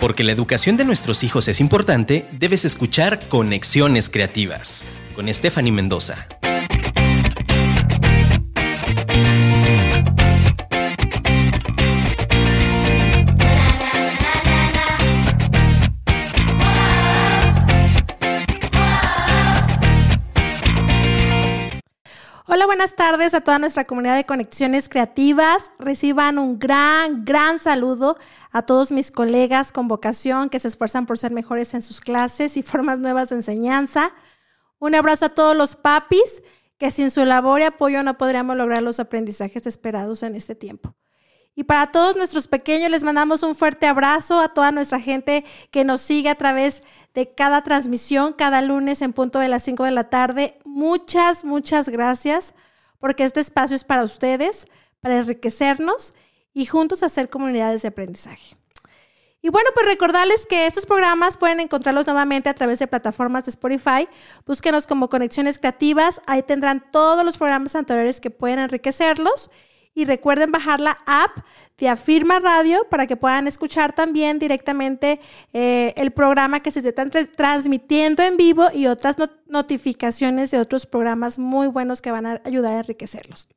Porque la educación de nuestros hijos es importante, debes escuchar Conexiones Creativas con Stephanie Mendoza. Hola, buenas tardes a toda nuestra comunidad de conexiones creativas. Reciban un gran, gran saludo a todos mis colegas con vocación que se esfuerzan por ser mejores en sus clases y formas nuevas de enseñanza. Un abrazo a todos los papis que sin su labor y apoyo no podríamos lograr los aprendizajes esperados en este tiempo. Y para todos nuestros pequeños les mandamos un fuerte abrazo a toda nuestra gente que nos sigue a través de cada transmisión, cada lunes en punto de las 5 de la tarde. Muchas, muchas gracias porque este espacio es para ustedes, para enriquecernos y juntos hacer comunidades de aprendizaje. Y bueno, pues recordarles que estos programas pueden encontrarlos nuevamente a través de plataformas de Spotify. Búsquenos como Conexiones Creativas. Ahí tendrán todos los programas anteriores que pueden enriquecerlos. Y recuerden bajar la app de Afirma Radio para que puedan escuchar también directamente eh, el programa que se está transmitiendo en vivo y otras notificaciones de otros programas muy buenos que van a ayudar a enriquecerlos.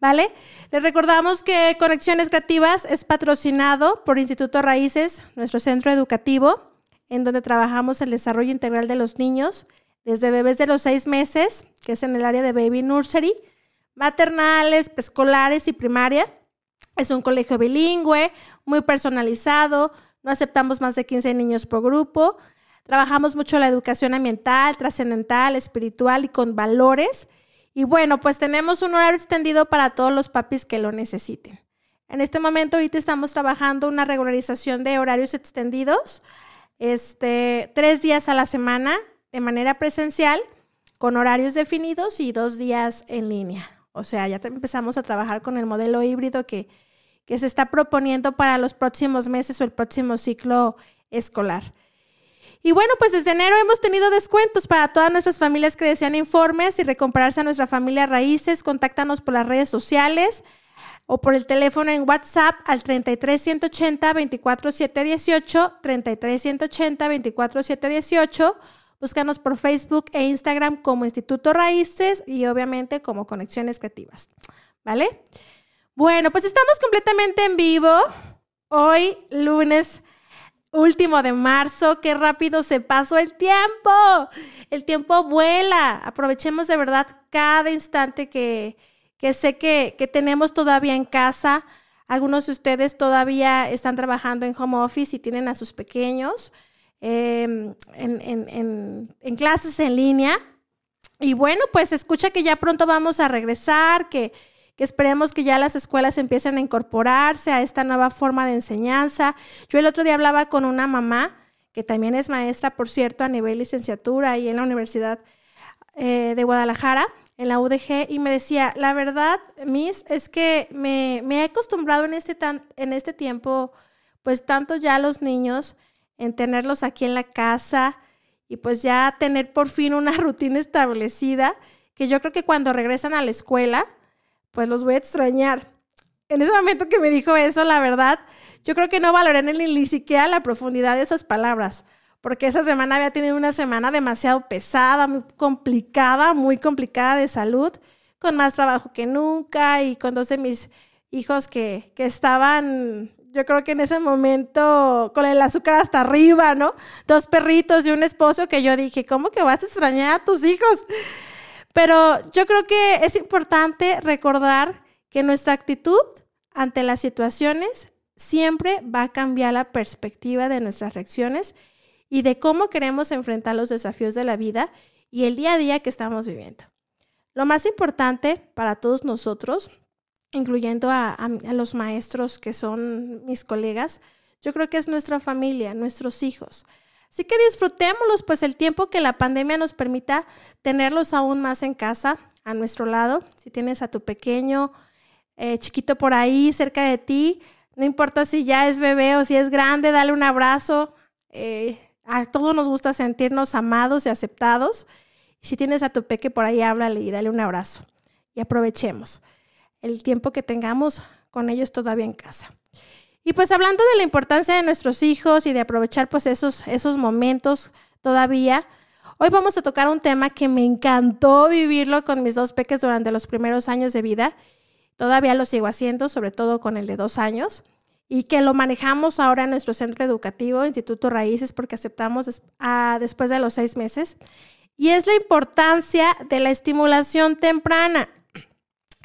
¿Vale? Les recordamos que Conexiones Creativas es patrocinado por Instituto Raíces, nuestro centro educativo, en donde trabajamos el desarrollo integral de los niños, desde bebés de los seis meses, que es en el área de Baby Nursery, maternales, escolares y primaria. Es un colegio bilingüe, muy personalizado, no aceptamos más de 15 niños por grupo. Trabajamos mucho la educación ambiental, trascendental, espiritual y con valores. Y bueno, pues tenemos un horario extendido para todos los papis que lo necesiten. En este momento ahorita estamos trabajando una regularización de horarios extendidos, este, tres días a la semana de manera presencial, con horarios definidos y dos días en línea. O sea, ya empezamos a trabajar con el modelo híbrido que, se está proponiendo para los próximos meses o el próximo ciclo escolar. Y bueno, pues desde enero hemos tenido descuentos para todas nuestras familias que desean informes y recompararse a nuestra familia Raíces. Contáctanos por las redes sociales o por el teléfono en WhatsApp al 33 180 24 718, 33 180 24 718 Búscanos por Facebook e Instagram como Instituto Raíces y obviamente como Conexiones Creativas. ¿Vale? Bueno, pues estamos completamente en vivo. Hoy, lunes último de marzo. Qué rápido se pasó el tiempo. El tiempo vuela. Aprovechemos de verdad cada instante que, sé que, que tenemos todavía en casa. Algunos de ustedes todavía están trabajando en home office y tienen a sus pequeños. Em, en, clases en línea. Y bueno, pues escucha que ya pronto vamos a regresar, que, que esperemos que ya las escuelas empiecen a incorporarse a esta nueva forma de enseñanza. Yo el otro día hablaba con una mamá, que también es maestra, por cierto, a nivel licenciatura y en la Universidad eh, de Guadalajara, en la UDG, y me decía, la verdad, Miss, es que me, me he acostumbrado en este, tan, en este tiempo, pues tanto ya los niños, en tenerlos aquí en la casa y pues ya tener por fin una rutina establecida, que yo creo que cuando regresan a la escuela, pues los voy a extrañar. En ese momento que me dijo eso, la verdad, yo creo que no valoré ni, ni siquiera la profundidad de esas palabras, porque esa semana había tenido una semana demasiado pesada, muy complicada, muy complicada de salud, con más trabajo que nunca y con dos de mis hijos que, que estaban yo creo que en ese momento con el azúcar hasta arriba, ¿no? Dos perritos y un esposo que yo dije, ¿cómo que vas a extrañar a tus hijos? Pero yo creo que es importante recordar que nuestra actitud ante las situaciones siempre va a cambiar la perspectiva de nuestras reacciones y de cómo queremos enfrentar los desafíos de la vida y el día a día que estamos viviendo. Lo más importante para todos nosotros incluyendo a, los maestros que son mis colegas, yo creo que es nuestra familia, nuestros hijos. Así que disfrutémoslos, pues el tiempo que la pandemia nos permita tenerlos aún más en casa, a nuestro lado. Si tienes a tu pequeño eh, chiquito por ahí cerca de ti, no importa si ya es bebé o si es grande, dale un abrazo. Eh, a todos nos gusta sentirnos amados y aceptados. Si tienes a tu peque por ahí, háblale y dale un abrazo. Y aprovechemos el tiempo que tengamos con ellos todavía en casa. Y pues hablando de la importancia de nuestros hijos y de aprovechar pues esos, esos momentos todavía, hoy vamos a tocar un tema que me encantó vivirlo con mis dos peques durante los primeros años de vida. Todavía lo sigo haciendo, sobre todo con el de dos años, y que lo manejamos ahora en nuestro centro educativo, Instituto Raíces, porque aceptamos después de los seis meses. Y es la importancia de la estimulación temprana.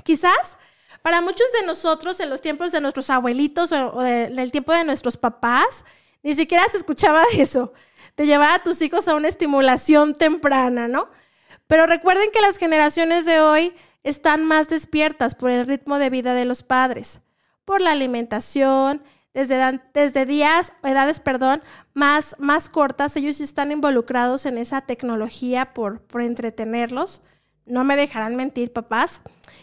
Quizás para muchos de nosotros, en los tiempos de nuestros abuelitos o, en el tiempo de nuestros papás, ni siquiera se escuchaba eso, de llevar a tus hijos a una estimulación temprana, ¿no? Pero recuerden que las generaciones de hoy están más despiertas por el ritmo de vida de los padres, por la alimentación, desde, desde días, edades, perdón, más, más cortas, ellos están involucrados en esa tecnología por, por entretenerlos. No me dejarán mentir, papás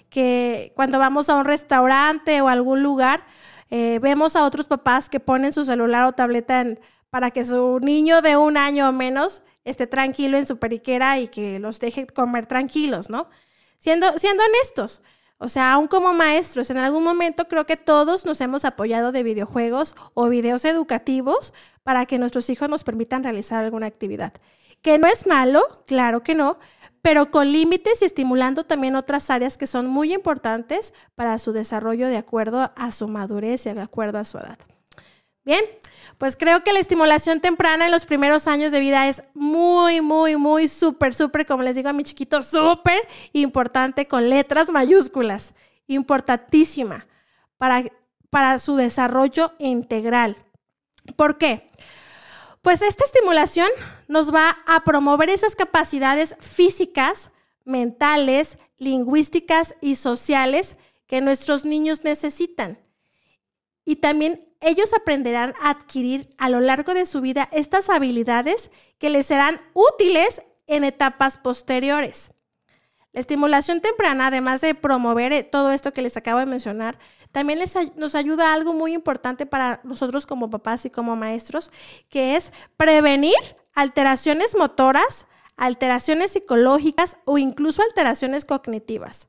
que cuando vamos a un restaurante o algún lugar, eh, vemos a otros papás que ponen su celular o tableta para que su niño de un año o menos esté tranquilo en su periquera y que los deje comer tranquilos, ¿no? Siendo, siendo honestos. O sea, aún como maestros, en algún momento creo que todos nos hemos apoyado de videojuegos o videos educativos para que nuestros hijos nos permitan realizar alguna actividad. Que no es malo, claro que no, pero con límites y estimulando también otras áreas que son muy importantes para su desarrollo de acuerdo a su madurez y de acuerdo a su edad. Bien, pues creo que la estimulación temprana en los primeros años de vida es muy, muy, muy súper, súper, como les digo a mi chiquito, súper importante con letras mayúsculas, importantísima para, para su desarrollo integral. ¿Por qué? Pues esta estimulación nos va a promover esas capacidades físicas, mentales, lingüísticas y sociales que nuestros niños necesitan. Y también ellos aprenderán a adquirir a lo largo de su vida estas habilidades que les serán útiles en etapas posteriores. La estimulación temprana, además de promover eh, todo esto que les acabo de mencionar, también les, nos ayuda a algo muy importante para nosotros como papás y como maestros, que es prevenir alteraciones motoras, alteraciones psicológicas o incluso alteraciones cognitivas.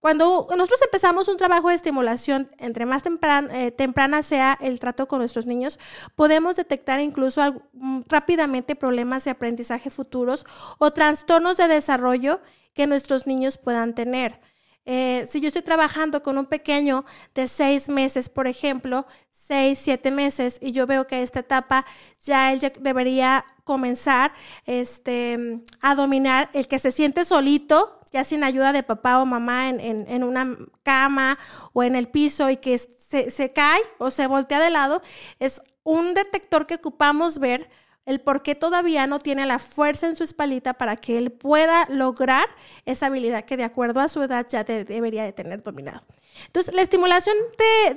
Cuando nosotros empezamos un trabajo de estimulación, entre más eh, temprana sea el trato con nuestros niños, podemos detectar incluso mm, rápidamente problemas de aprendizaje futuros o trastornos de desarrollo que nuestros niños puedan tener. Eh, si yo estoy trabajando con un pequeño de seis meses, por ejemplo, seis, siete meses, y yo veo que esta etapa ya él debería comenzar este, a dominar el que se siente solito, ya sin ayuda de papá o mamá en, una cama o en el piso y que se, se cae o se voltea de lado, es un detector que ocupamos ver el por qué todavía no tiene la fuerza en su espalda para que él pueda lograr esa habilidad que de acuerdo a su edad ya debería de tener dominado. Entonces, la estimulación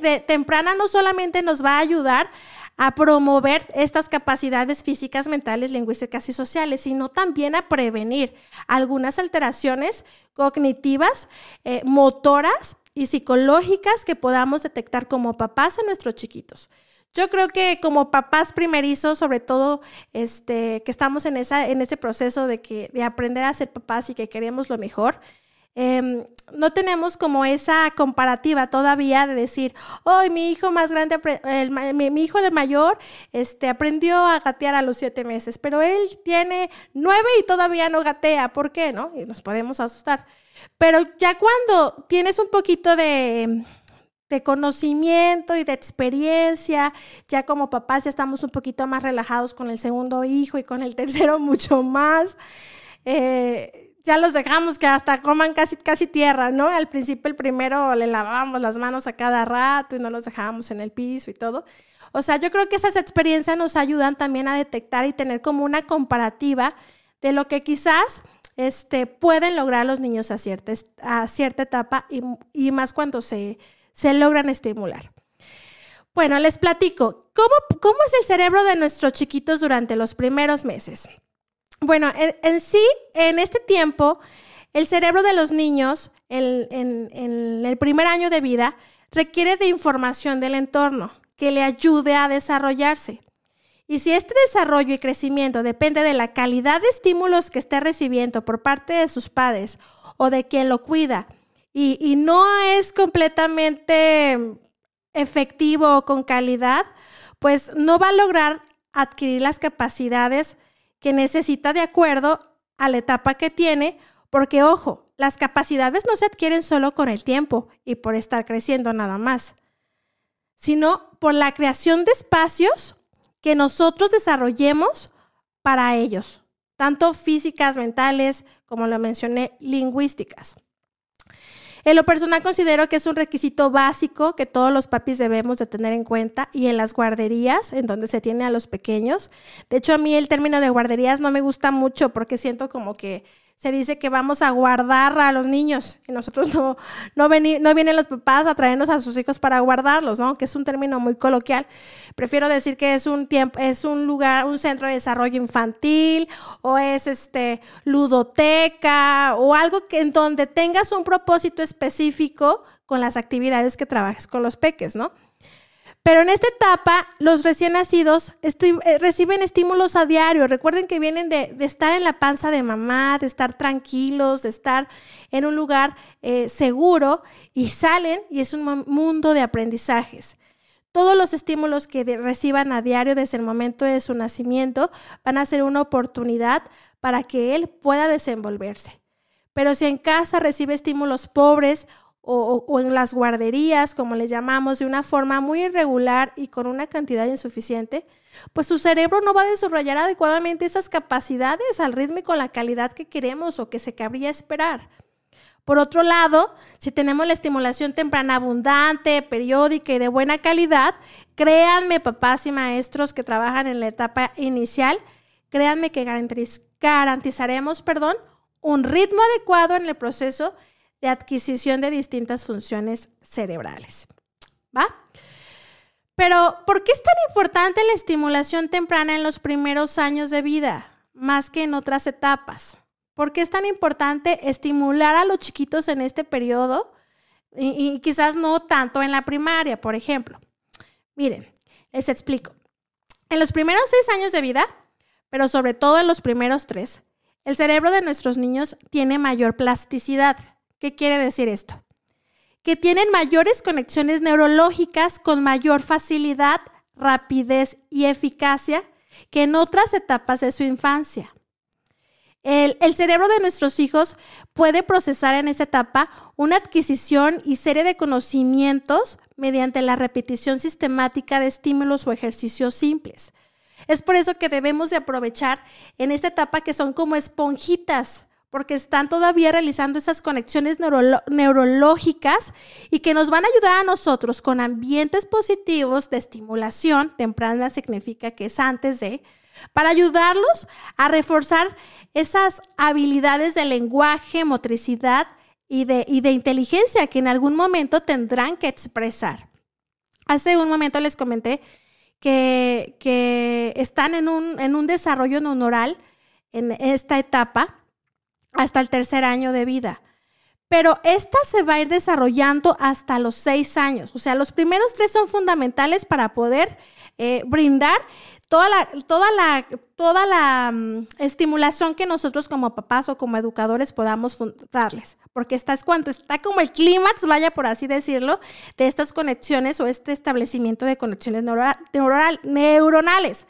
de, temprana no solamente nos va a ayudar a promover estas capacidades físicas, mentales, lingüísticas y sociales, sino también a prevenir algunas alteraciones cognitivas, eh, motoras y psicológicas que podamos detectar como papás en nuestros chiquitos. Yo creo que como papás primerizos, sobre todo, este, que estamos en, esa, en ese proceso de, que, de aprender a ser papás y que queremos lo mejor, em, no tenemos como esa comparativa todavía de decir, hoy mi hijo más grande, mi, hijo el mayor, este, aprendió a gatear a los siete meses, pero él tiene nueve y todavía no gatea, ¿por qué? ¿No? Y nos podemos asustar. Pero ya cuando tienes un poquito de de conocimiento y de experiencia. Ya como papás ya estamos un poquito más relajados con el segundo hijo y con el tercero mucho más. Eh, ya los dejamos que hasta coman casi, casi tierra, ¿no? Al principio el primero le lavábamos las manos a cada rato y no los dejábamos en el piso y todo. O sea, yo creo que esas experiencias nos ayudan también a detectar y tener como una comparativa de lo que quizás este, pueden lograr los niños a cierta, a cierta etapa y, y más cuando se, se logran estimular. Bueno, les platico, ¿cómo, es el cerebro de nuestros chiquitos durante los primeros meses? Bueno, en, sí, en este tiempo, el cerebro de los niños en, en el primer año de vida requiere de información del entorno que le ayude a desarrollarse. Y si este desarrollo y crecimiento depende de la calidad de estímulos que esté recibiendo por parte de sus padres o de quien lo cuida, y, no es completamente efectivo o con calidad, pues no va a lograr adquirir las capacidades que necesita de acuerdo a la etapa que tiene, porque ojo, las capacidades no se adquieren solo con el tiempo y por estar creciendo nada más, sino por la creación de espacios que nosotros desarrollemos para ellos, tanto físicas, mentales, como lo mencioné, lingüísticas. En lo personal considero que es un requisito básico que todos los papis debemos de tener en cuenta y en las guarderías, en donde se tiene a los pequeños. De hecho, a mí el término de guarderías no me gusta mucho porque siento como que se dice que vamos a guardar a los niños y nosotros no, no, no vienen los papás a traernos a sus hijos para guardarlos, ¿no? Que es un término muy coloquial. Prefiero decir que es un tiempo, es un lugar, un centro de desarrollo infantil o es este ludoteca o algo que en donde tengas un propósito específico con las actividades que trabajes con los peques, ¿no? Pero en esta etapa, los recién nacidos eh, reciben estímulos a diario. Recuerden que vienen de, estar en la panza de mamá, de estar tranquilos, de estar en un lugar eh, seguro y salen y es un mundo de aprendizajes. Todos los estímulos que reciban a diario desde el momento de su nacimiento van a ser una oportunidad para que él pueda desenvolverse. Pero si en casa recibe estímulos pobres o, en las guarderías, como le llamamos, de una forma muy irregular y con una cantidad insuficiente, pues su cerebro no va a desarrollar adecuadamente esas capacidades al ritmo y con la calidad que queremos o que se cabría esperar. Por otro lado, si tenemos la estimulación temprana abundante, periódica y de buena calidad, créanme, papás y maestros que trabajan en la etapa inicial, créanme que garantizaremos, perdón, un ritmo adecuado en el proceso de adquisición de distintas funciones cerebrales. ¿Va? Pero, ¿por qué es tan importante la estimulación temprana en los primeros años de vida, más que en otras etapas? ¿Por qué es tan importante estimular a los chiquitos en este periodo y, y quizás no tanto en la primaria, por ejemplo? Miren, les explico. En los primeros seis años de vida, pero sobre todo en los primeros tres, el cerebro de nuestros niños tiene mayor plasticidad. ¿Qué quiere decir esto? Que tienen mayores conexiones neurológicas con mayor facilidad, rapidez y eficacia que en otras etapas de su infancia. El, cerebro de nuestros hijos puede procesar en esa etapa una adquisición y serie de conocimientos mediante la repetición sistemática de estímulos o ejercicios simples. Es por eso que debemos de aprovechar en esta etapa que son como esponjitas porque están todavía realizando esas conexiones neurológicas y que nos van a ayudar a nosotros con ambientes positivos de estimulación, temprana significa que es antes de, para ayudarlos a reforzar esas habilidades de lenguaje, motricidad y de, de inteligencia que en algún momento tendrán que expresar. Hace un momento les comenté que, que están en un, en un desarrollo neuronal en esta etapa hasta el tercer año de vida. Pero esta se va a ir desarrollando hasta los seis años. O sea, los primeros tres son fundamentales para poder eh, brindar toda la, toda la, toda la mm, estimulación que nosotros como papás o como educadores podamos darles. Porque esta es cuando está como el clímax, vaya por así decirlo, de estas conexiones o este establecimiento de conexiones neuronales,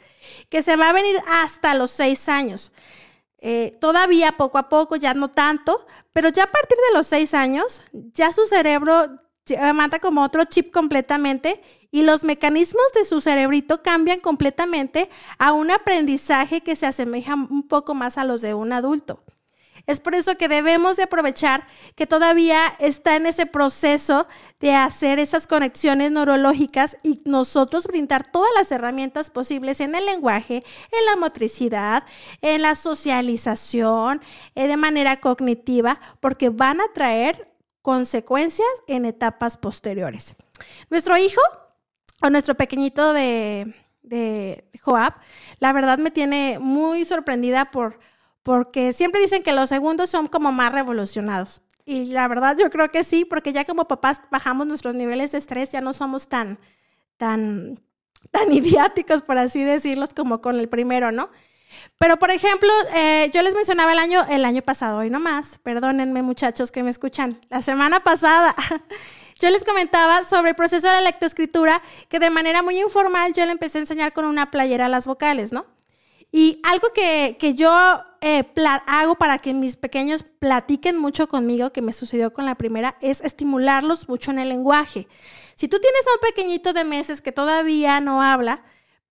que se va a venir hasta los seis años. Eh, todavía poco a poco, ya no tanto, pero ya a partir de los seis años, ya su cerebro manda como otro chip completamente y los mecanismos de su cerebrito cambian completamente a un aprendizaje que se asemeja un poco más a los de un adulto. Es por eso que debemos de aprovechar que todavía está en ese proceso de hacer esas conexiones neurológicas y nosotros brindar todas las herramientas posibles en el lenguaje, en la motricidad, en la socialización, eh, de manera cognitiva, porque van a traer consecuencias en etapas posteriores. Nuestro hijo o nuestro pequeñito de, de Joab, la verdad me tiene muy sorprendida por porque siempre dicen que los segundos son como más revolucionados. Y la verdad yo creo que sí, porque ya como papás bajamos nuestros niveles de estrés, ya no somos tan, tan, tan idiáticos, por así decirlos, como con el primero, ¿no? Pero, por ejemplo, eh, yo les mencionaba el año, el año pasado, hoy no más, perdónenme muchachos que me escuchan, la semana pasada, yo les comentaba sobre el proceso de la lectoescritura, que de manera muy informal yo le empecé a enseñar con una playera las vocales, ¿no? Y algo que, yo eh, hago para que mis pequeños platiquen mucho conmigo, que me sucedió con la primera, es estimularlos mucho en el lenguaje. Si tú tienes a un pequeñito de meses que todavía no habla,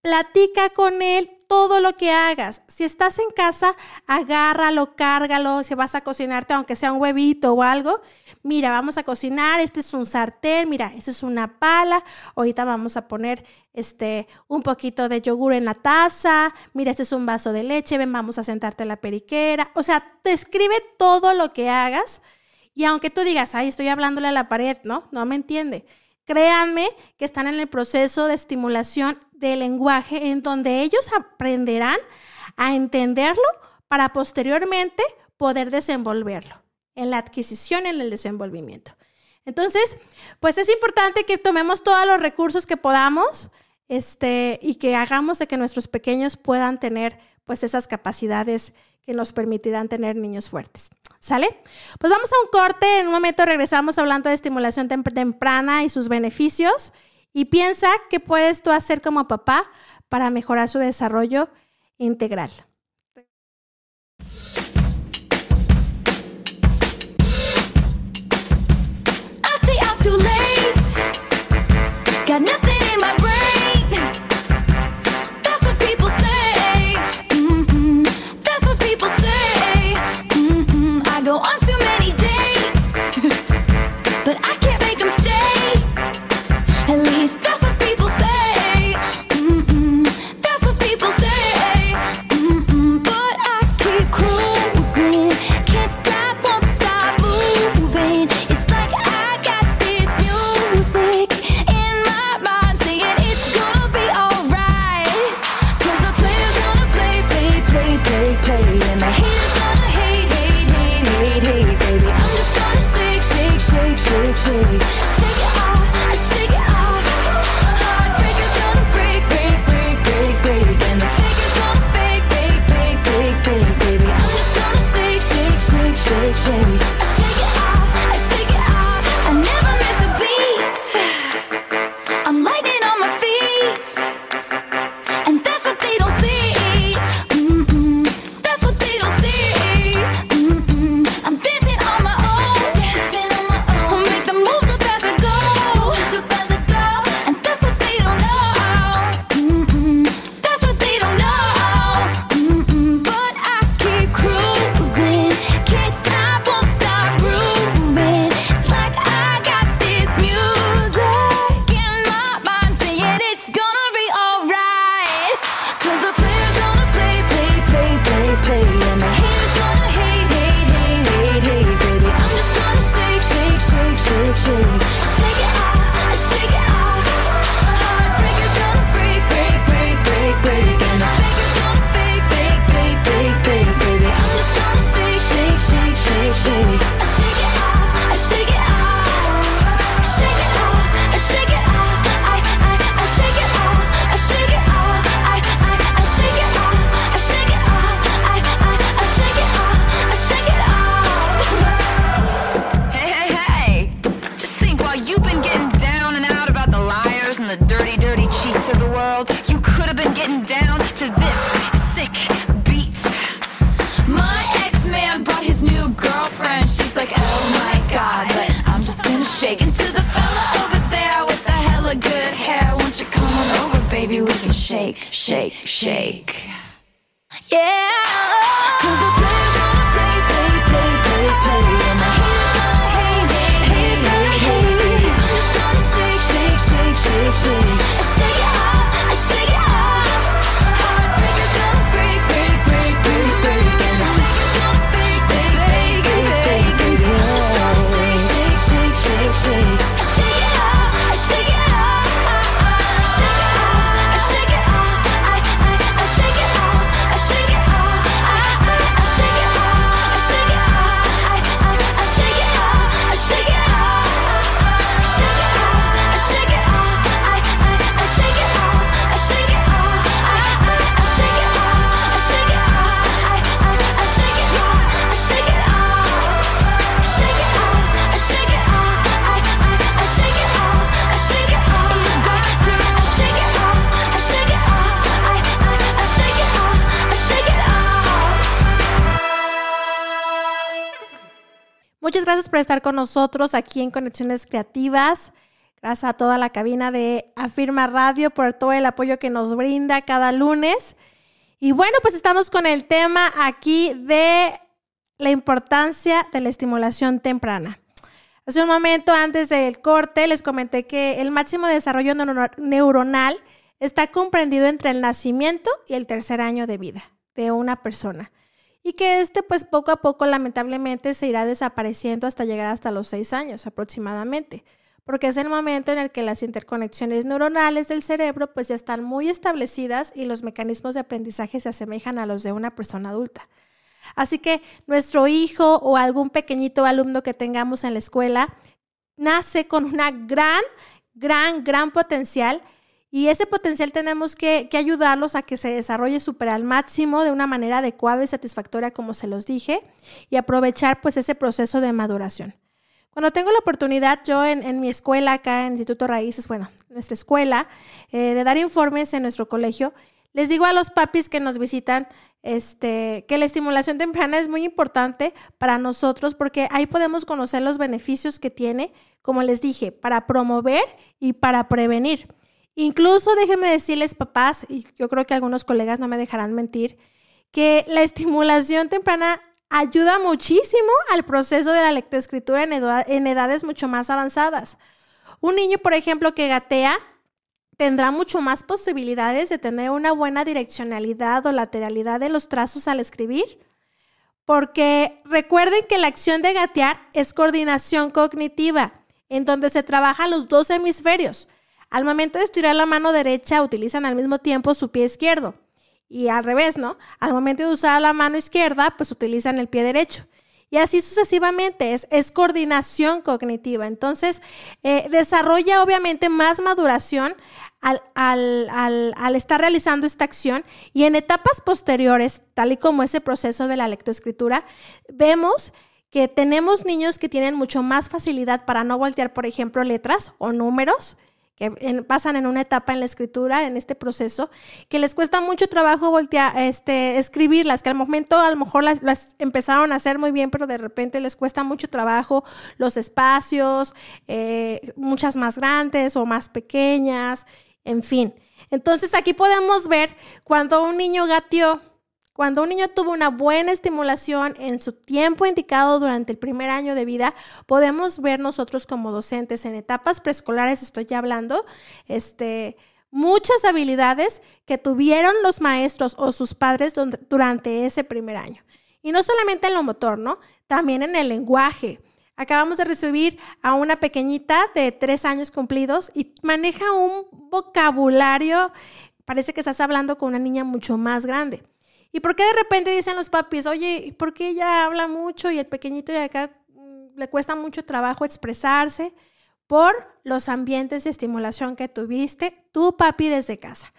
platica con él todo lo que hagas. Si estás en casa, agárralo, cárgalo, si vas a cocinarte, aunque sea un huevito o algo, mira, vamos a cocinar, este es un sartén, mira, esta es una pala, ahorita vamos a poner este un poquito de yogur en la taza, mira, este es un vaso de leche, ven, vamos a sentarte en la periquera. O sea, te escribe todo lo que hagas y aunque tú digas, ay, estoy hablándole a la pared, ¿no? No me entiende. Créanme que están en el proceso de estimulación del lenguaje en donde ellos aprenderán a entenderlo para posteriormente poder desenvolverlo en la adquisición, en el desenvolvimiento. Entonces, pues es importante que tomemos todos los recursos que podamos este, y que hagamos de que nuestros pequeños puedan tener pues esas capacidades que nos permitirán tener niños fuertes. ¿Sale? Pues vamos a un corte, en un momento regresamos hablando de estimulación temprana y sus beneficios y piensa qué puedes tú hacer como papá para mejorar su desarrollo integral. Muchas gracias por estar con nosotros aquí en Conexiones Creativas. Gracias a toda la cabina de Afirma Radio por todo el apoyo que nos brinda cada lunes. Y bueno, pues estamos con el tema aquí de la importancia de la estimulación temprana. Hace un momento antes del corte les comenté que el máximo desarrollo neuronal está comprendido entre el nacimiento y el tercer año de vida de una persona y que este pues poco a poco lamentablemente se irá desapareciendo hasta llegar hasta los seis años aproximadamente, porque es el momento en el que las interconexiones neuronales del cerebro pues ya están muy establecidas y los mecanismos de aprendizaje se asemejan a los de una persona adulta. Así que nuestro hijo o algún pequeñito alumno que tengamos en la escuela nace con una gran, gran, gran potencial y ese potencial tenemos que, ayudarlos a que se desarrolle súper al máximo de una manera adecuada y satisfactoria, como se los dije, y aprovechar pues ese proceso de maduración. Cuando tengo la oportunidad, yo en, mi escuela, acá en Instituto Raíces, bueno, nuestra escuela, eh, de dar informes en nuestro colegio, les digo a los papis que nos visitan este, que la estimulación temprana es muy importante para nosotros porque ahí podemos conocer los beneficios que tiene, como les dije, para promover y para prevenir. Incluso déjenme decirles, papás, y yo creo que algunos colegas no me dejarán mentir, que la estimulación temprana ayuda muchísimo al proceso de la lectoescritura en, en edades mucho más avanzadas. Un niño, por ejemplo, que gatea, tendrá mucho más posibilidades de tener una buena direccionalidad o lateralidad de los trazos al escribir. Porque recuerden que la acción de gatear es coordinación cognitiva, en donde se trabajan los dos hemisferios. Al momento de estirar la mano derecha, utilizan al mismo tiempo su pie izquierdo. Y al revés, ¿no? Al momento de usar la mano izquierda, pues utilizan el pie derecho. Y así sucesivamente, es, es coordinación cognitiva. Entonces, eh, desarrolla obviamente más maduración al, al, al, estar realizando esta acción y en etapas posteriores, tal y como ese proceso de la lectoescritura, vemos que tenemos niños que tienen mucho más facilidad para no voltear, por ejemplo, letras o números, que pasan en una etapa en la escritura, en este proceso, que les cuesta mucho trabajo voltear, este, escribirlas, que al momento a lo mejor las, las, empezaron a hacer muy bien, pero de repente les cuesta mucho trabajo los espacios, eh, muchas más grandes o más pequeñas, en fin. Entonces aquí podemos ver cuando un niño gateó cuando un niño tuvo una buena estimulación en su tiempo indicado durante el primer año de vida, podemos ver nosotros como docentes en etapas preescolares, estoy ya hablando, este, muchas habilidades que tuvieron los maestros o sus padres durante ese primer año. Y no solamente en lo motor, ¿no? También en el lenguaje. Acabamos de recibir a una pequeñita de tres años cumplidos y maneja un vocabulario, parece que estás hablando con una niña mucho más grande. ¿Y por qué de repente dicen los papis, oye, ¿por qué ella habla mucho y el pequeñito de acá mm, le cuesta mucho trabajo expresarse? Por los ambientes de estimulación que tuviste tu papi desde casa.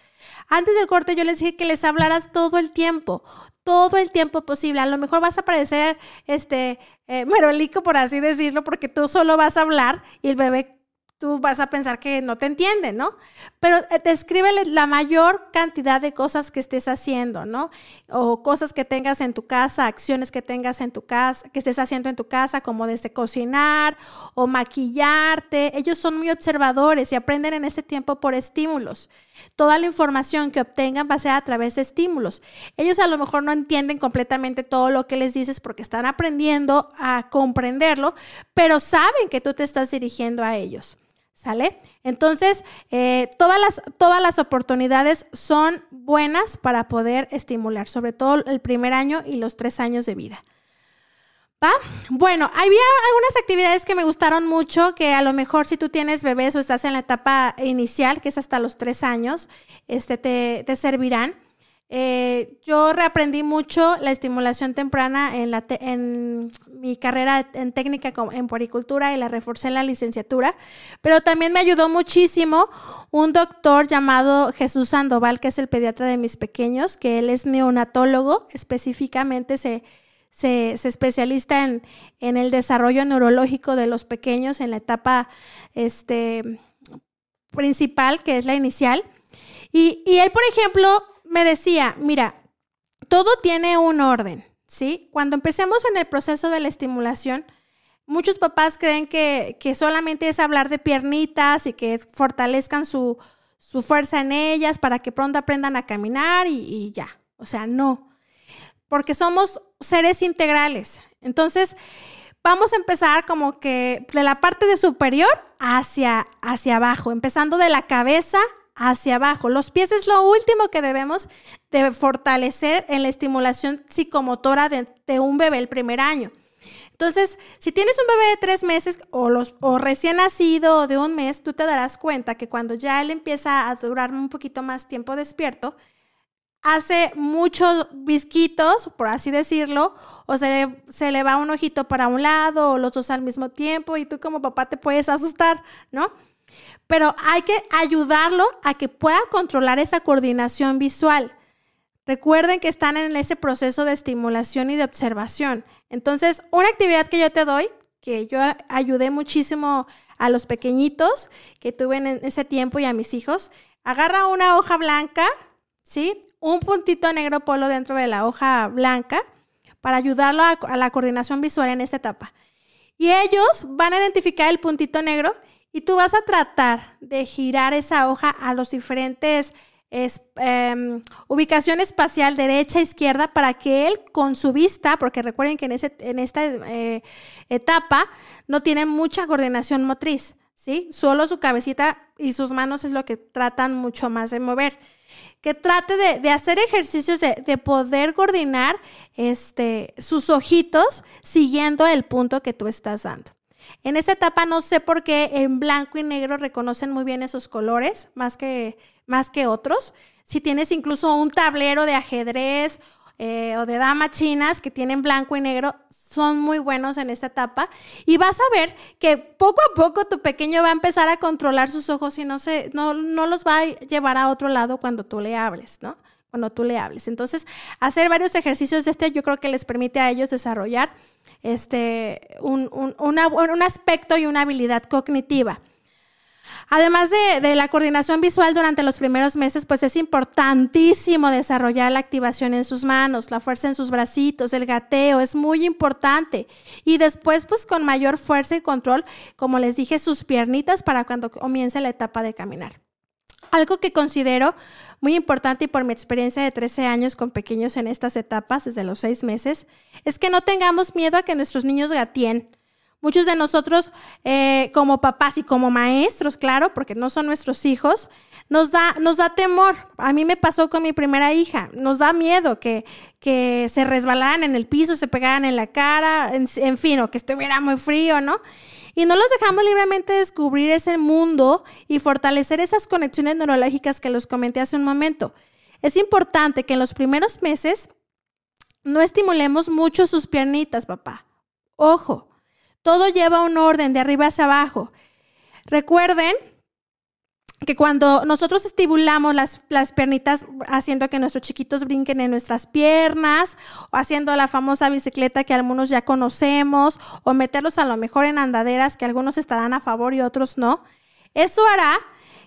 Antes del corte yo les dije que les hablaras todo el tiempo, todo el tiempo posible. A lo mejor vas a parecer este eh, merolico, por así decirlo, porque tú solo vas a hablar y el bebé tú vas a pensar que no te entiende, ¿no? Pero eh, descríbele la mayor cantidad de cosas que estés haciendo, ¿no? O cosas que tengas en tu casa, acciones que tengas en tu casa, que estés haciendo en tu casa, como desde cocinar o maquillarte. Ellos son muy observadores y aprenden en este tiempo por estímulos. Toda la información que obtengan va a ser a través de estímulos. Ellos a lo mejor no entienden completamente todo lo que les dices porque están aprendiendo a comprenderlo, pero saben que tú te estás dirigiendo a ellos. ¿Sale? Entonces, eh, todas, las, todas las oportunidades son buenas para poder estimular, sobre todo el primer año y los tres años de vida. ¿Va? Bueno, había algunas actividades que me gustaron mucho, que a lo mejor si tú tienes bebés o estás en la etapa inicial, que es hasta los tres años, este, te, te servirán. Eh, yo reaprendí mucho la estimulación temprana en, la en mi carrera en técnica en poricultura y la reforcé en la licenciatura, pero también me ayudó muchísimo un doctor llamado Jesús Sandoval, que es el pediatra de mis pequeños, que él es neonatólogo, específicamente se, se, se especialista en, en, el desarrollo neurológico de los pequeños en la etapa este, principal, que es la inicial. Y, y él, por ejemplo, me decía, mira, todo tiene un orden, ¿sí? Cuando empecemos en el proceso de la estimulación, Muchos papás creen que, solamente es hablar de piernitas y que fortalezcan su, fuerza en ellas para que pronto aprendan a caminar y, y ya. O sea, no. Porque somos seres integrales. Entonces, vamos a empezar como que de la parte de superior hacia, hacia abajo, empezando de la cabeza hacia abajo. Los pies es lo último que debemos de fortalecer en la estimulación psicomotora de, un bebé el primer año. Entonces, si tienes un bebé de tres meses o, recién nacido o de un mes, tú te darás cuenta que cuando ya él empieza a durar un poquito más tiempo despierto, hace muchos visquitos, por así decirlo, o se le, se le va un ojito para un lado o los dos al mismo tiempo y tú como papá te puedes asustar, ¿no? Pero hay que ayudarlo a que pueda controlar esa coordinación visual. Recuerden que están en ese proceso de estimulación y de observación. Entonces, una actividad que yo te doy, que yo ayudé muchísimo a los pequeñitos que tuve en ese tiempo y a mis hijos, agarra una hoja blanca, ¿sí? un puntito negro polo dentro de la hoja blanca para ayudarlo a, la coordinación visual en esta etapa. Y ellos van a identificar el puntito negro y tú vas a tratar de girar esa hoja a los diferentes em, ubicación espacial derecha, izquierda, para que él con su vista, porque recuerden que en, esta eh, etapa no tiene mucha coordinación motriz, ¿sí? Solo su cabecita y sus manos es lo que tratan mucho más de mover que trate de, hacer ejercicios de, poder coordinar este, sus ojitos siguiendo el punto que tú estás dando. En esta etapa no sé por qué en blanco y negro reconocen muy bien esos colores más que, más que otros. Si tienes incluso un tablero de ajedrez eh, o de damas chinas que tienen blanco y negro, son muy buenos en esta etapa. Y vas a ver que poco a poco tu pequeño va a empezar a controlar sus ojos y no, se, no, no los va a llevar a otro lado cuando tú le hables, ¿no? Cuando tú le hables. Entonces, hacer varios ejercicios de este yo creo que les permite a ellos desarrollar este, un, un, un aspecto y una habilidad cognitiva. Además de, la coordinación visual durante los primeros meses, pues es importantísimo desarrollar la activación en sus manos, la fuerza en sus bracitos, el gateo, es muy importante. Y después, pues con mayor fuerza y control, como les dije, sus piernitas para cuando comience la etapa de caminar. Algo que considero muy importante y por mi experiencia de 13 años con pequeños en estas etapas, desde los 6 meses, es que no tengamos miedo a que nuestros niños gateen Muchos de nosotros, eh, como papás y como maestros, claro, porque no son nuestros hijos, nos da, nos da temor. A mí me pasó con mi primera hija. Nos da miedo que, que se resbalaran en el piso, se pegaran en la cara, en, en fin, o que estuviera muy frío, ¿no? Y no los dejamos libremente descubrir ese mundo y fortalecer esas conexiones neurológicas que los comenté hace un momento. Es importante que en los primeros meses no estimulemos mucho sus piernitas, papá. Ojo, todo lleva un orden de arriba hacia abajo. Recuerden que cuando nosotros estimulamos las, las piernitas haciendo que nuestros chiquitos brinquen en nuestras piernas o haciendo la famosa bicicleta que algunos ya conocemos o meterlos a lo mejor en andaderas que algunos estarán a favor y otros no, eso hará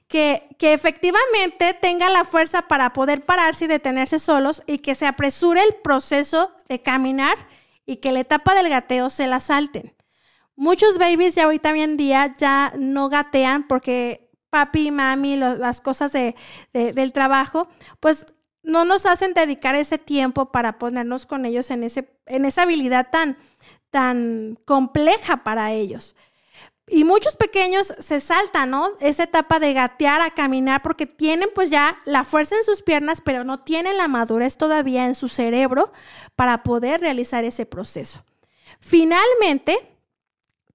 que, que, efectivamente tenga la fuerza para poder pararse y detenerse solos y que se apresure el proceso de caminar y que la etapa del gateo se la salten. Muchos babies ya ahorita hoy en día ya no gatean porque papi mami, las cosas de, del trabajo, pues no nos hacen dedicar ese tiempo para ponernos con ellos en, ese, en esa habilidad tan, tan compleja para ellos. Y muchos pequeños se saltan, ¿no? Esa etapa de gatear a caminar porque tienen pues ya la fuerza en sus piernas, pero no tienen la madurez todavía en su cerebro para poder realizar ese proceso. Finalmente,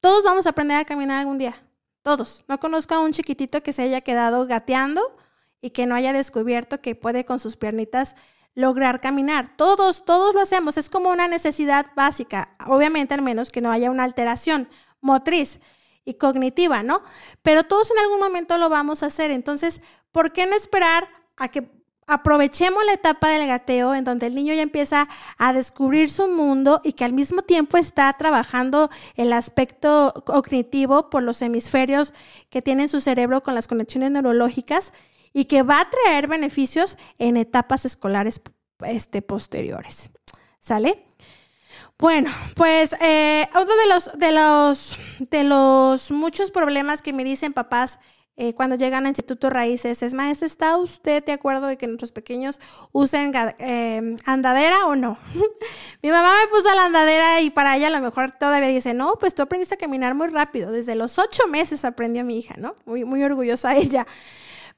todos vamos a aprender a caminar algún día. Todos. No conozco a un chiquitito que se haya quedado gateando y que no haya descubierto que puede con sus piernitas lograr caminar. Todos, todos lo hacemos. Es como una necesidad básica. Obviamente, al menos que no haya una alteración motriz y cognitiva, ¿no? Pero todos en algún momento lo vamos a hacer. Entonces, ¿por qué no esperar a que aprovechemos la etapa del gateo en donde el niño ya empieza a descubrir su mundo y que al mismo tiempo está trabajando el aspecto cognitivo por los hemisferios que tiene su cerebro con las conexiones neurológicas y que va a traer beneficios en etapas escolares este, posteriores. ¿Sale? Bueno, pues eh, uno de los, de los, de los muchos problemas que me dicen papás eh, cuando llegan a Instituto Raíces es, maestra, ¿está usted de acuerdo de que nuestros pequeños usen eh, andadera o no? Mi mamá me puso la andadera y para ella a lo mejor todavía dice, no, pues tú aprendiste a caminar muy rápido. Desde los ocho meses aprendió mi hija, ¿no? Muy, muy orgullosa ella.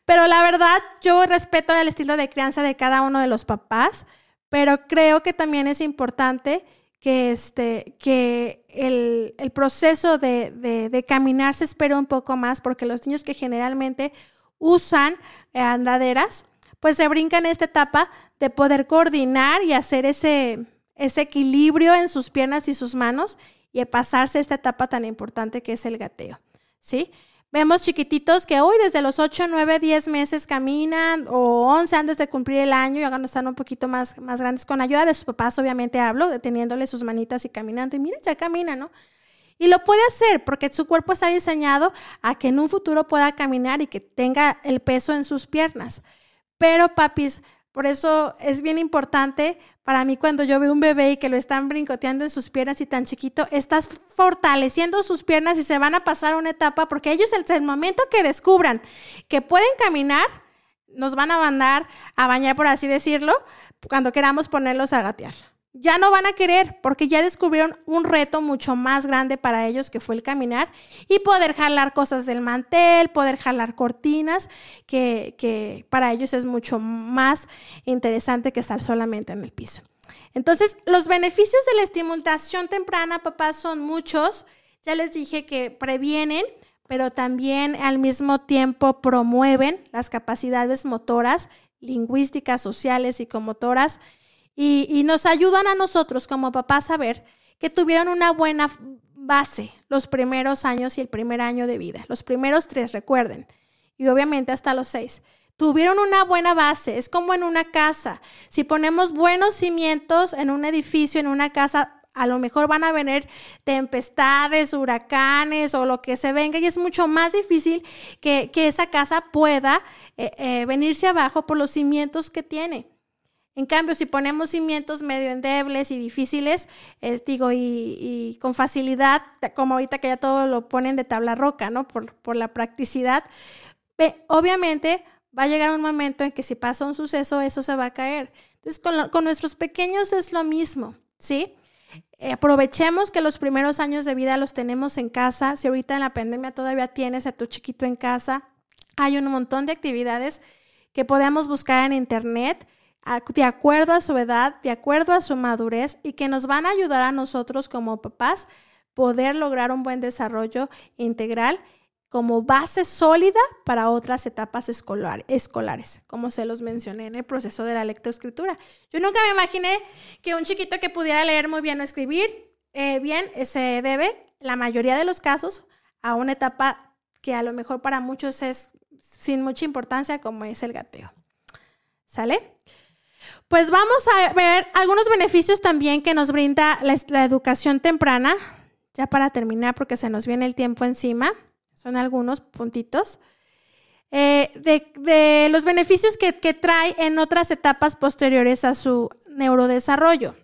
Pero la verdad, yo respeto el estilo de crianza de cada uno de los papás, pero creo que también es importante que, este, que el, proceso de, caminar se espera un poco más porque los niños que generalmente usan eh, andaderas, pues se brincan esta etapa de poder coordinar y hacer ese, equilibrio en sus piernas y sus manos y pasarse esta etapa tan importante que es el gateo, ¿sí? Vemos chiquititos que hoy desde los 8, 9, 10 meses caminan o 11 antes de cumplir el año y hagan estar un poquito más, más grandes con ayuda de sus papás, obviamente hablo, deteniéndole sus manitas y caminando y mira, ya camina, ¿no? Y lo puede hacer porque su cuerpo está diseñado a que en un futuro pueda caminar y que tenga el peso en sus piernas. Pero papis, por eso es bien importante para mí cuando yo veo un bebé y que lo están brincoteando en sus piernas y tan chiquito, estás fortaleciendo sus piernas y se van a pasar una etapa porque ellos el, el momento que descubran que pueden caminar, nos van a mandar a bañar, por así decirlo, cuando queramos ponerlos a gatear ya no van a querer porque ya descubrieron un reto mucho más grande para ellos que fue el caminar y poder jalar cosas del mantel, poder jalar cortinas, que, que para ellos es mucho más interesante que estar solamente en el piso. Entonces, los beneficios de la estimulación temprana, papás, son muchos. Ya les dije que previenen, pero también al mismo tiempo promueven las capacidades motoras, lingüísticas, sociales, y psicomotoras y, nos ayudan a nosotros como papás a ver que tuvieron una buena base los primeros años y el primer año de vida. Los primeros tres, recuerden. Y obviamente hasta los seis. Tuvieron una buena base. Es como en una casa. Si ponemos buenos cimientos en un edificio, en una casa, a lo mejor van a venir tempestades, huracanes o lo que se venga y es mucho más difícil que, esa casa pueda eh, eh, venirse abajo por los cimientos que tiene. En cambio, si ponemos cimientos medio endebles y difíciles, eh, digo, y, con facilidad, como ahorita que ya todo lo ponen de tabla roca, ¿no? Por, por la practicidad, obviamente va a llegar un momento en que si pasa un suceso, eso se va a caer. Entonces, con, con nuestros pequeños es lo mismo, ¿sí? Eh, aprovechemos que los primeros años de vida los tenemos en casa. Si ahorita en la pandemia todavía tienes a tu chiquito en casa, hay un montón de actividades que podemos buscar en internet de acuerdo a su edad, de acuerdo a su madurez y que nos van a ayudar a nosotros como papás poder lograr un buen desarrollo integral como base sólida para otras etapas escolares, como se los mencioné en el proceso de la lectoescritura. Yo nunca me imaginé que un chiquito que pudiera leer muy bien o escribir eh, bien se debe, la mayoría de los casos, a una etapa que a lo mejor para muchos es sin mucha importancia, como es el gateo. ¿Sale? Pues vamos a ver algunos beneficios también que nos brinda la, educación temprana, ya para terminar porque se nos viene el tiempo encima, son algunos puntitos. Eh, de, los beneficios que, trae en otras etapas posteriores a su neurodesarrollo.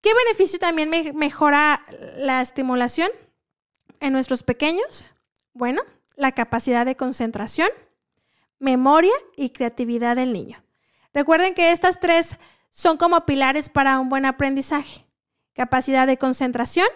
¿Qué beneficio también mejora la estimulación en nuestros pequeños? Bueno, la capacidad de concentración, memoria y creatividad del niño. Recuerden que estas tres son como pilares para un buen aprendizaje. Capacidad de concentración,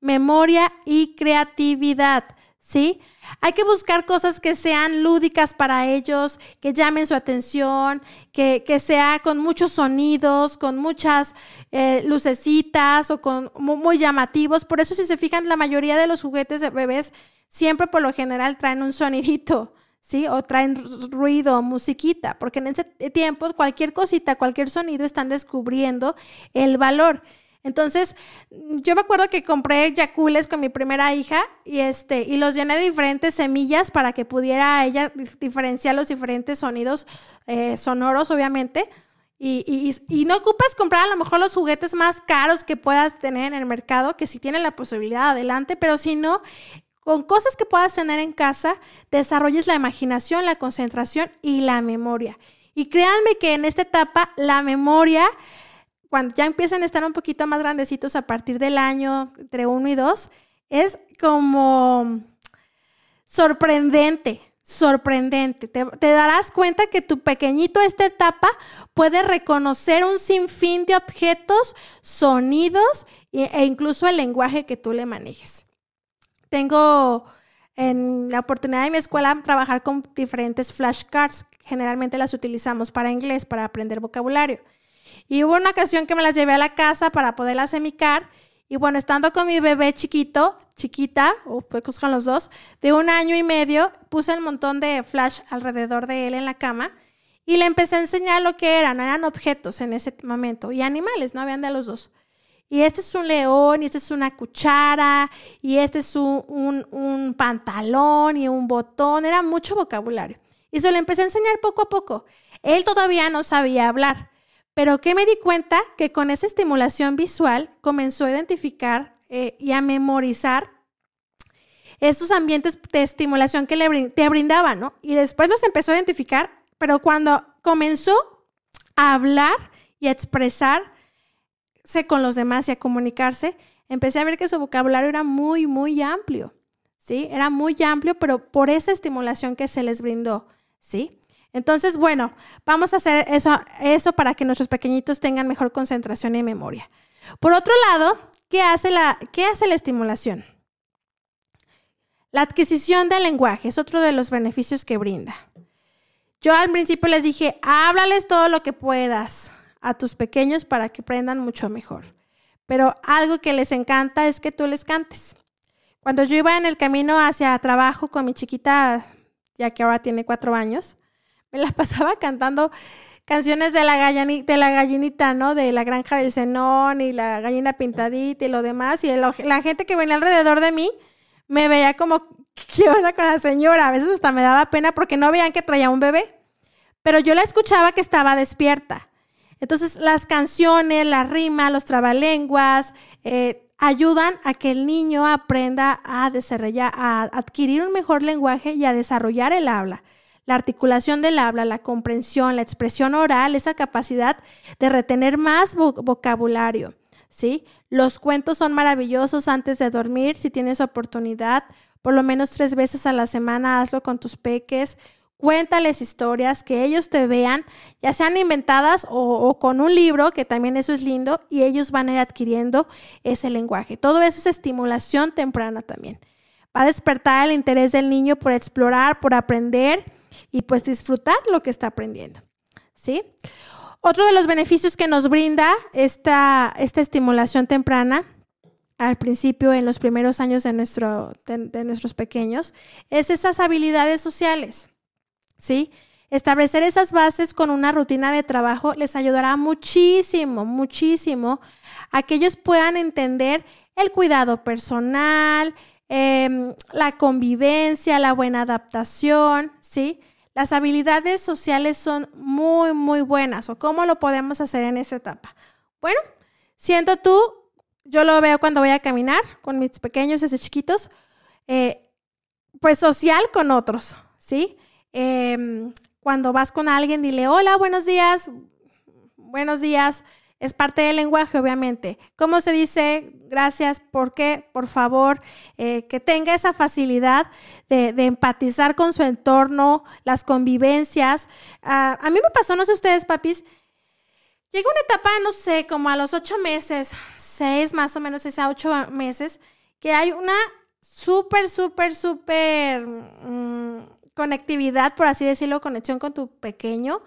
memoria y creatividad. ¿Sí? Hay que buscar cosas que sean lúdicas para ellos, que llamen su atención, que, sea con muchos sonidos, con muchas eh, lucecitas o con muy, llamativos. Por eso si se fijan, la mayoría de los juguetes de bebés siempre por lo general traen un sonidito. ¿Sí? O traen ruido, musiquita, porque en ese tiempo cualquier cosita, cualquier sonido están descubriendo el valor. Entonces, yo me acuerdo que compré yacules con mi primera hija y este y los llené de diferentes semillas para que pudiera ella diferenciar los diferentes sonidos eh, sonoros, obviamente. Y, y, no ocupas comprar a lo mejor los juguetes más caros que puedas tener en el mercado, que si tienen la posibilidad, adelante, pero si no, con cosas que puedas tener en casa, desarrolles la imaginación, la concentración y la memoria. Y créanme que en esta etapa la memoria, cuando ya empiezan a estar un poquito más grandecitos a partir del año entre uno y dos, es como sorprendente, sorprendente. Te, darás cuenta que tu pequeñito esta etapa puede reconocer un sinfín de objetos, sonidos e incluso el lenguaje que tú le manejes. Tengo en la oportunidad de mi escuela trabajar con diferentes flashcards. Generalmente las utilizamos para inglés, para aprender vocabulario. Y hubo una ocasión que me las llevé a la casa para poderlas semicar. Y bueno, estando con mi bebé chiquito, chiquita, o pues con los dos, de un año y medio, puse un montón de flash alrededor de él en la cama y le empecé a enseñar lo que eran. Eran objetos en ese momento y animales, no habían de los dos. Y este es un león, y este es una cuchara, y este es un, un pantalón y un botón. Era mucho vocabulario. Y se lo empecé a enseñar poco a poco. Él todavía no sabía hablar. Pero que me di cuenta que con esa estimulación visual comenzó a identificar eh, y a memorizar esos ambientes de estimulación que le te brindaban, ¿no? Y después los empezó a identificar, pero cuando comenzó a hablar y a con los demás y a comunicarse, empecé a ver que su vocabulario era muy, muy amplio, ¿sí? Era muy amplio, pero por esa estimulación que se les brindó, ¿sí? Entonces, bueno, vamos a hacer eso, eso para que nuestros pequeñitos tengan mejor concentración y memoria. Por otro lado, ¿qué hace la, qué hace la estimulación? La adquisición del lenguaje es otro de los beneficios que brinda. Yo al principio les dije, háblales todo lo que puedas a tus pequeños para que aprendan mucho mejor. Pero algo que les encanta es que tú les cantes. Cuando yo iba en el camino hacia trabajo con mi chiquita, ya que ahora tiene cuatro años, me la pasaba cantando canciones de la, de la gallinita, ¿no? De la granja del cenón y la gallina pintadita y lo demás. Y la gente que venía alrededor de mí me veía como, ¿qué onda con la señora? A veces hasta me daba pena porque no veían que traía un bebé. Pero yo la escuchaba que estaba despierta. Entonces, las canciones, la rima, los trabalenguas, eh, ayudan a que el niño aprenda a desarrollar, a adquirir un mejor lenguaje y a desarrollar el habla la articulación del habla, la comprensión, la expresión oral, esa capacidad de retener más vocabulario. ¿sí? Los cuentos son maravillosos antes de dormir, si tienes oportunidad, por lo menos tres veces a la semana hazlo con tus peques. Cuéntales historias, que ellos te vean, ya sean inventadas o, con un libro, que también eso es lindo, y ellos van a ir adquiriendo ese lenguaje. Todo eso es estimulación temprana también. Va a despertar el interés del niño por explorar, por aprender y pues disfrutar lo que está aprendiendo. ¿Sí? Otro de los beneficios que nos brinda esta, esta estimulación temprana al principio, en los primeros años de, nuestro, de, nuestros pequeños, es esas habilidades sociales. ¿Sí? Establecer esas bases con una rutina de trabajo les ayudará muchísimo, muchísimo a que ellos puedan entender el cuidado personal, Em, la convivencia, la buena adaptación, ¿sí? Las habilidades sociales son muy, muy buenas. ¿O cómo lo podemos hacer en esta etapa? Bueno, siendo tú, yo lo veo cuando voy a caminar con mis pequeños desde chiquitos, eh, pues social con otros, ¿sí? Em, cuando vas con alguien, dile, hola, buenos días, buenos días, es parte del lenguaje, obviamente. ¿Cómo se dice gracias? ¿Por qué? Por favor, eh, que tenga esa facilidad de, empatizar con su entorno, las convivencias. Ah, a mí me pasó, no sé ustedes, papis, llega una etapa, no sé, como a los ocho meses, seis más o menos, seis a ocho meses, que hay una súper, súper, súper mm, conectividad, por así decirlo, conexión con tu pequeño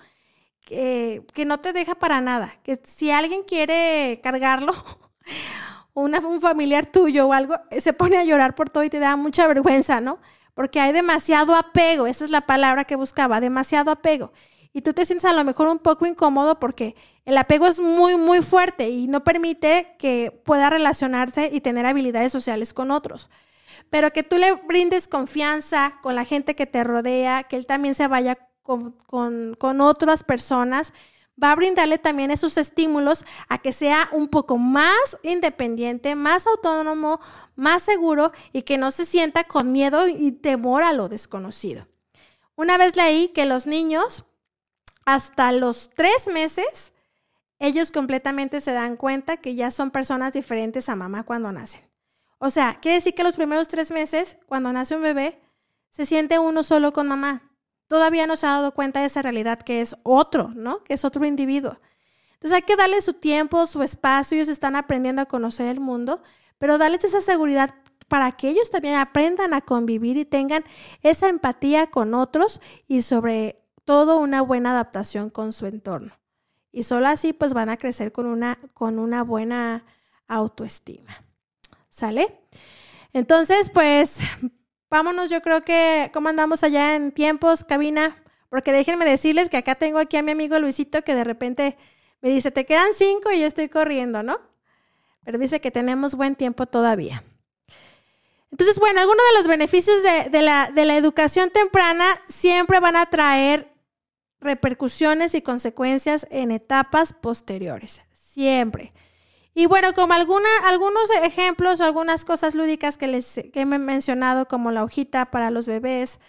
que, no te deja para nada. Que si alguien quiere cargarlo, una, un familiar tuyo o algo, se pone a llorar por todo y te da mucha vergüenza, ¿no? Porque hay demasiado apego, esa es la palabra que buscaba, demasiado apego. Y tú te sientes a lo mejor un poco incómodo porque el apego es muy, muy fuerte y no permite que pueda relacionarse y tener habilidades sociales con otros. Pero que tú le brindes confianza con la gente que te rodea, que él también se vaya con, otras personas, va a brindarle también esos estímulos a que sea un poco más independiente, más autónomo, más seguro y que no se sienta con miedo y temor a lo desconocido. Una vez leí que los niños hasta los tres meses ellos completamente se dan cuenta que ya son personas diferentes a mamá cuando nacen. O sea, quiere decir que los primeros tres meses, cuando nace un bebé, se siente uno solo con mamá. Todavía no se ha dado cuenta de esa realidad que es otro, ¿no? Que es otro individuo. Entonces hay que darle su tiempo, su espacio, ellos están aprendiendo a conocer el mundo, pero darles esa seguridad para que ellos también aprendan a convivir y tengan esa empatía con otros y sobre todo una buena adaptación con su entorno. Y solo así pues van a crecer con una, con una buena autoestima. ¿Sale? Entonces pues vámonos, yo creo que, ¿cómo andamos allá en tiempos, cabina? Porque déjenme decirles que acá tengo aquí a mi amigo Luisito que de repente me dice, te quedan cinco y yo estoy corriendo, ¿no? Pero dice que tenemos buen tiempo todavía. Entonces, bueno, algunos de los beneficios de, la, de la educación temprana siempre van a traer repercusiones y consecuencias en etapas posteriores. Siempre. Y bueno, como alguna, algunos ejemplos o algunas cosas lúdicas que les he mencionado, como la hojita para los bebés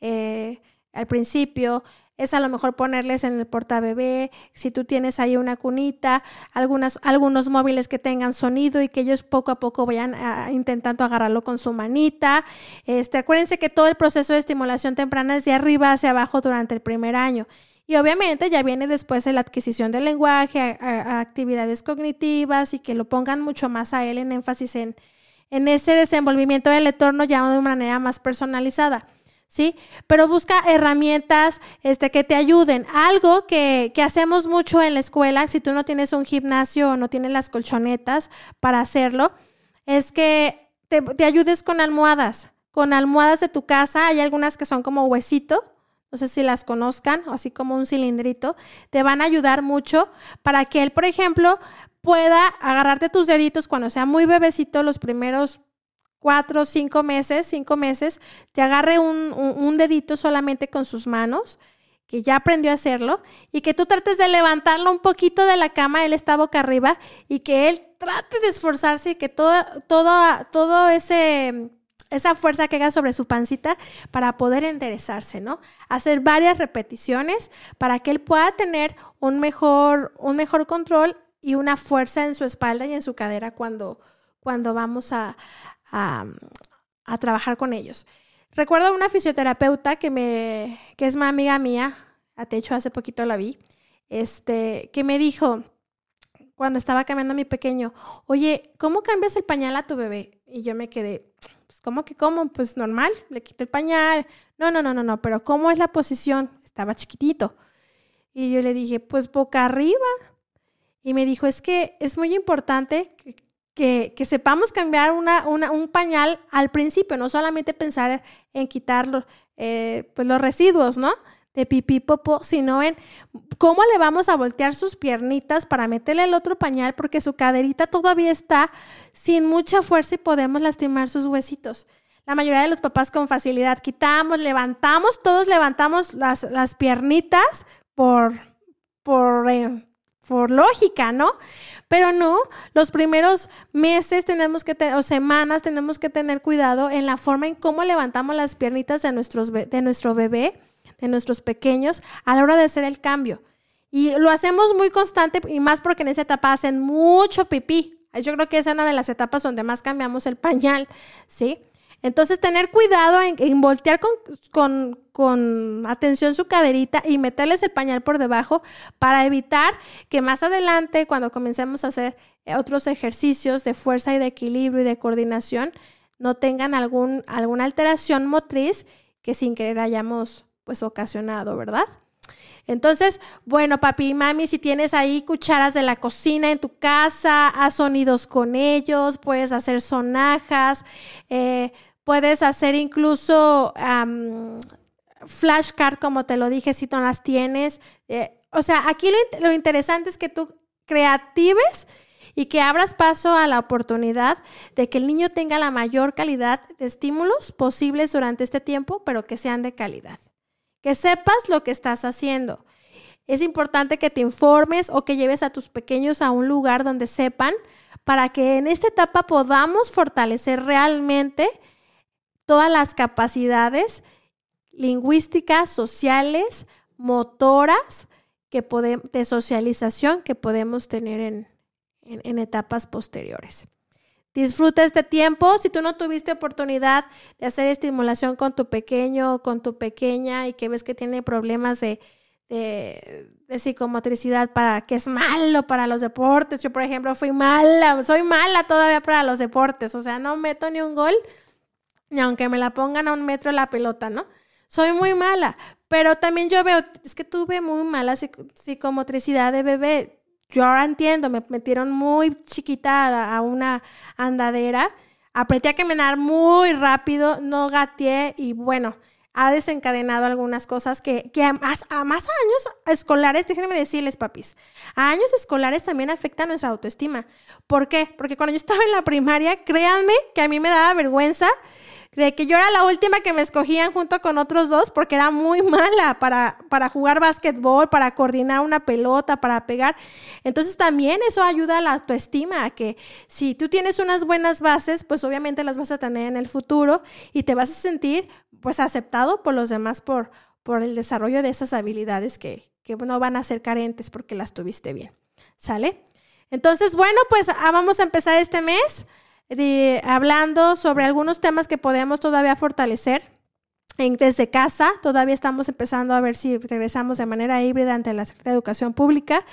eh, al principio, es a lo mejor ponerles en el portabebé, si tú tienes ahí una cunita, algunas, algunos móviles que tengan sonido y que ellos poco a poco vayan intentando agarrarlo con su manita. Este, acuérdense que todo el proceso de estimulación temprana es de arriba hacia abajo durante el primer año. Y obviamente ya viene después la adquisición del lenguaje, actividades cognitivas y que lo pongan mucho más a él en énfasis en, en ese desenvolvimiento del entorno ya de una manera más personalizada. ¿sí? Pero busca herramientas este, que te ayuden. Algo que, que, hacemos mucho en la escuela, si tú no tienes un gimnasio o no tienes las colchonetas para hacerlo, es que te, te ayudes con almohadas. Con almohadas de tu casa, hay algunas que son como huesito, no sé si las conozcan, o así como un cilindrito, te van a ayudar mucho para que él, por ejemplo, pueda agarrarte tus deditos cuando sea muy bebecito los primeros cuatro, cinco meses, cinco meses, te agarre un, dedito solamente con sus manos, que ya aprendió a hacerlo, y que tú trates de levantarlo un poquito de la cama, él está boca arriba, y que él trate de esforzarse y que todo, todo, todo ese esa fuerza que haga sobre su pancita para poder enderezarse, ¿no? Hacer varias repeticiones para que él pueda tener un mejor, un mejor control y una fuerza en su espalda y en su cadera cuando, cuando vamos a, a, trabajar con ellos. Recuerdo una fisioterapeuta que, me, que es una amiga mía, a techo hace poquito la vi, este, que me dijo, cuando estaba cambiando a mi pequeño, oye, ¿cómo cambias el pañal a tu bebé? Y yo me quedé, ¿cómo que cómo? Pues normal, le quité el pañal. No, no, no, no, no, pero ¿cómo es la posición? Estaba chiquitito. Y yo le dije, pues boca arriba. Y me dijo, es que es muy importante que, sepamos cambiar una, un pañal al principio, no solamente pensar en quitar eh, pues los residuos, ¿no? De pipí, popó, sino en cómo le vamos a voltear sus piernitas para meterle el otro pañal porque su caderita todavía está sin mucha fuerza y podemos lastimar sus huesitos. La mayoría de los papás con facilidad quitamos, levantamos, todos levantamos las, las piernitas por, por, eh, por lógica, ¿no? Pero no, los primeros meses tenemos que o semanas tenemos que tener cuidado en la forma en cómo levantamos las piernitas de, nuestros, de nuestro bebé, de nuestros pequeños, a la hora de hacer el cambio. Y lo hacemos muy constante y más porque en esa etapa hacen mucho pipí. Yo creo que esa es una de las etapas donde más cambiamos el pañal, ¿sí? Entonces, tener cuidado en, voltear con, atención su caderita y meterles el pañal por debajo para evitar que más adelante, cuando comencemos a hacer eh, otros ejercicios de fuerza y de equilibrio y de coordinación, no tengan algún, alguna alteración motriz que sin querer hayamos pues ocasionado, ¿verdad? Entonces, bueno, papi y mami, si tienes ahí cucharas de la cocina en tu casa, haz sonidos con ellos, puedes hacer sonajas, eh, puedes hacer incluso flashcard, como te lo dije, si no las tienes. Eh, o sea, aquí lo, lo interesante es que tú creatives y que abras paso a la oportunidad de que el niño tenga la mayor calidad de estímulos posibles durante este tiempo, pero que sean de calidad que sepas lo que estás haciendo. Es importante que te informes o que lleves a tus pequeños a un lugar donde sepan para que en esta etapa podamos fortalecer realmente todas las capacidades lingüísticas, sociales, motoras que de socialización que podemos tener en, en etapas posteriores. Disfruta este tiempo. Si tú no tuviste oportunidad de hacer estimulación con tu pequeño o con tu pequeña y que ves que tiene problemas de, de, psicomotricidad para que es malo para los deportes. Yo, por ejemplo, fui mala, soy mala todavía para los deportes. O sea, no meto ni un gol, ni aunque me la pongan a un metro la pelota, ¿no? Soy muy mala. Pero también yo veo, es que tuve muy mala psicomotricidad de bebé yo ahora entiendo, me metieron muy chiquita a una andadera, apreté a caminar muy rápido, no gateé y bueno, ha desencadenado algunas cosas que, que a, más, a más años escolares, déjenme decirles, papis, a años escolares también afecta nuestra autoestima. ¿Por qué? Porque cuando yo estaba en la primaria, créanme que a mí me daba vergüenza de que yo era la última que me escogían junto con otros dos porque era muy mala para, para jugar básquetbol, para coordinar una pelota, para pegar. Entonces también eso ayuda a la autoestima, a que si tú tienes unas buenas bases, pues obviamente las vas a tener en el futuro y te vas a sentir pues aceptado por los demás por, por el desarrollo de esas habilidades que, que no van a ser carentes porque las tuviste bien. ¿Sale? Entonces, bueno, pues ah, vamos a empezar este mes hablando sobre algunos temas que podemos todavía fortalecer desde casa. Todavía estamos empezando a ver si regresamos de manera híbrida ante la Secretaría de Educación Pública,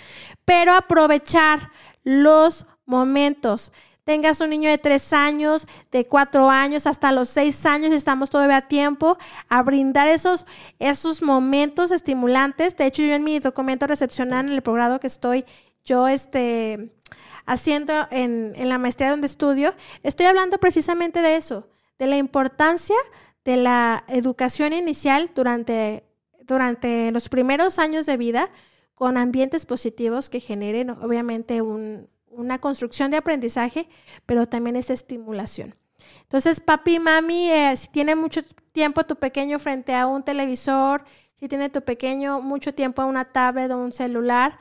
pero aprovechar los momentos. Tengas un niño de tres años, de cuatro años, hasta los seis años, estamos todavía a tiempo a brindar esos, esos momentos estimulantes. De hecho, yo en mi documento recepcional, en el programa que estoy, yo este, haciendo en, la maestría donde estudio, estoy hablando precisamente de eso, de la importancia de la educación inicial durante, durante los primeros años de vida con ambientes positivos que generen obviamente una construcción de aprendizaje, pero también esa estimulación. Entonces, papi, mami, eh, si tiene mucho tiempo tu pequeño frente a un televisor, si tiene tu pequeño mucho tiempo a una tablet o un celular,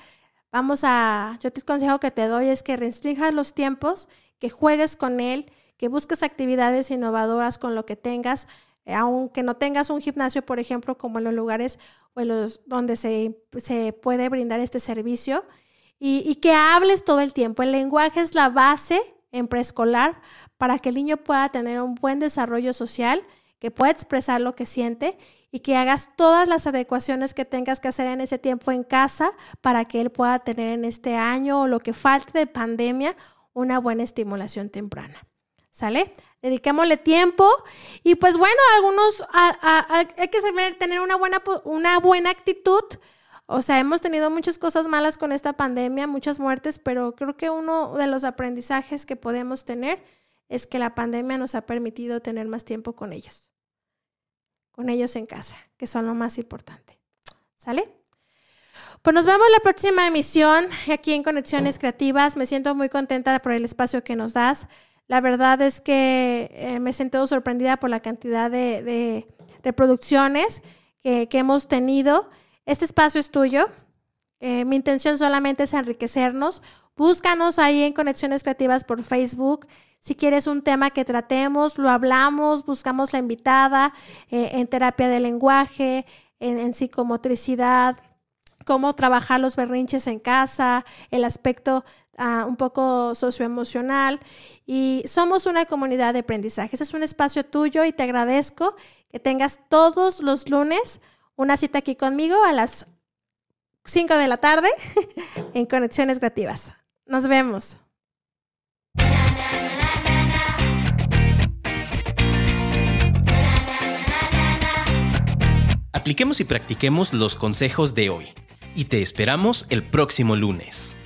Vamos a, yo te consejo que te doy es que restringas los tiempos, que juegues con él, que busques actividades innovadoras con lo que tengas, eh, aunque no tengas un gimnasio, por ejemplo, como en los lugares o los, donde se, puede brindar este servicio, y que hables todo el tiempo. El lenguaje es la base en preescolar para que el niño pueda tener un buen desarrollo social, que pueda expresar lo que siente y que hagas todas las adecuaciones que tengas que hacer en ese tiempo en casa para que él pueda tener en este año o lo que falte de pandemia una buena estimulación temprana. ¿Sale? Dediquémosle tiempo y pues bueno, algunos hay que saber tener una buena, una buena actitud. O sea, hemos tenido muchas cosas malas con esta pandemia, muchas muertes, pero creo que uno de los aprendizajes que podemos tener es que la pandemia nos ha permitido tener más tiempo con ellos con ellos en casa, que son lo más importante. ¿Sale? Pues nos vemos la próxima emisión aquí en Conexiones Creativas. Me siento muy contenta por el espacio que nos das. La verdad es que eh, me he sorprendida por la cantidad de, reproducciones que, hemos tenido. Este espacio es tuyo. Eh, mi intención solamente es enriquecernos. Búscanos ahí en Conexiones Creativas por Facebook. Si quieres un tema que tratemos, lo hablamos, buscamos la invitada eh, en terapia de lenguaje, en, psicomotricidad, cómo trabajar los berrinches en casa, el aspecto ah, un poco socioemocional. Y somos una comunidad de aprendizaje. Ese es un espacio tuyo y te agradezco que tengas todos los lunes una cita aquí conmigo a las 5 de la tarde en Conexiones Creativas. Nos vemos. Apliquemos y practiquemos los consejos de hoy y te esperamos el próximo lunes.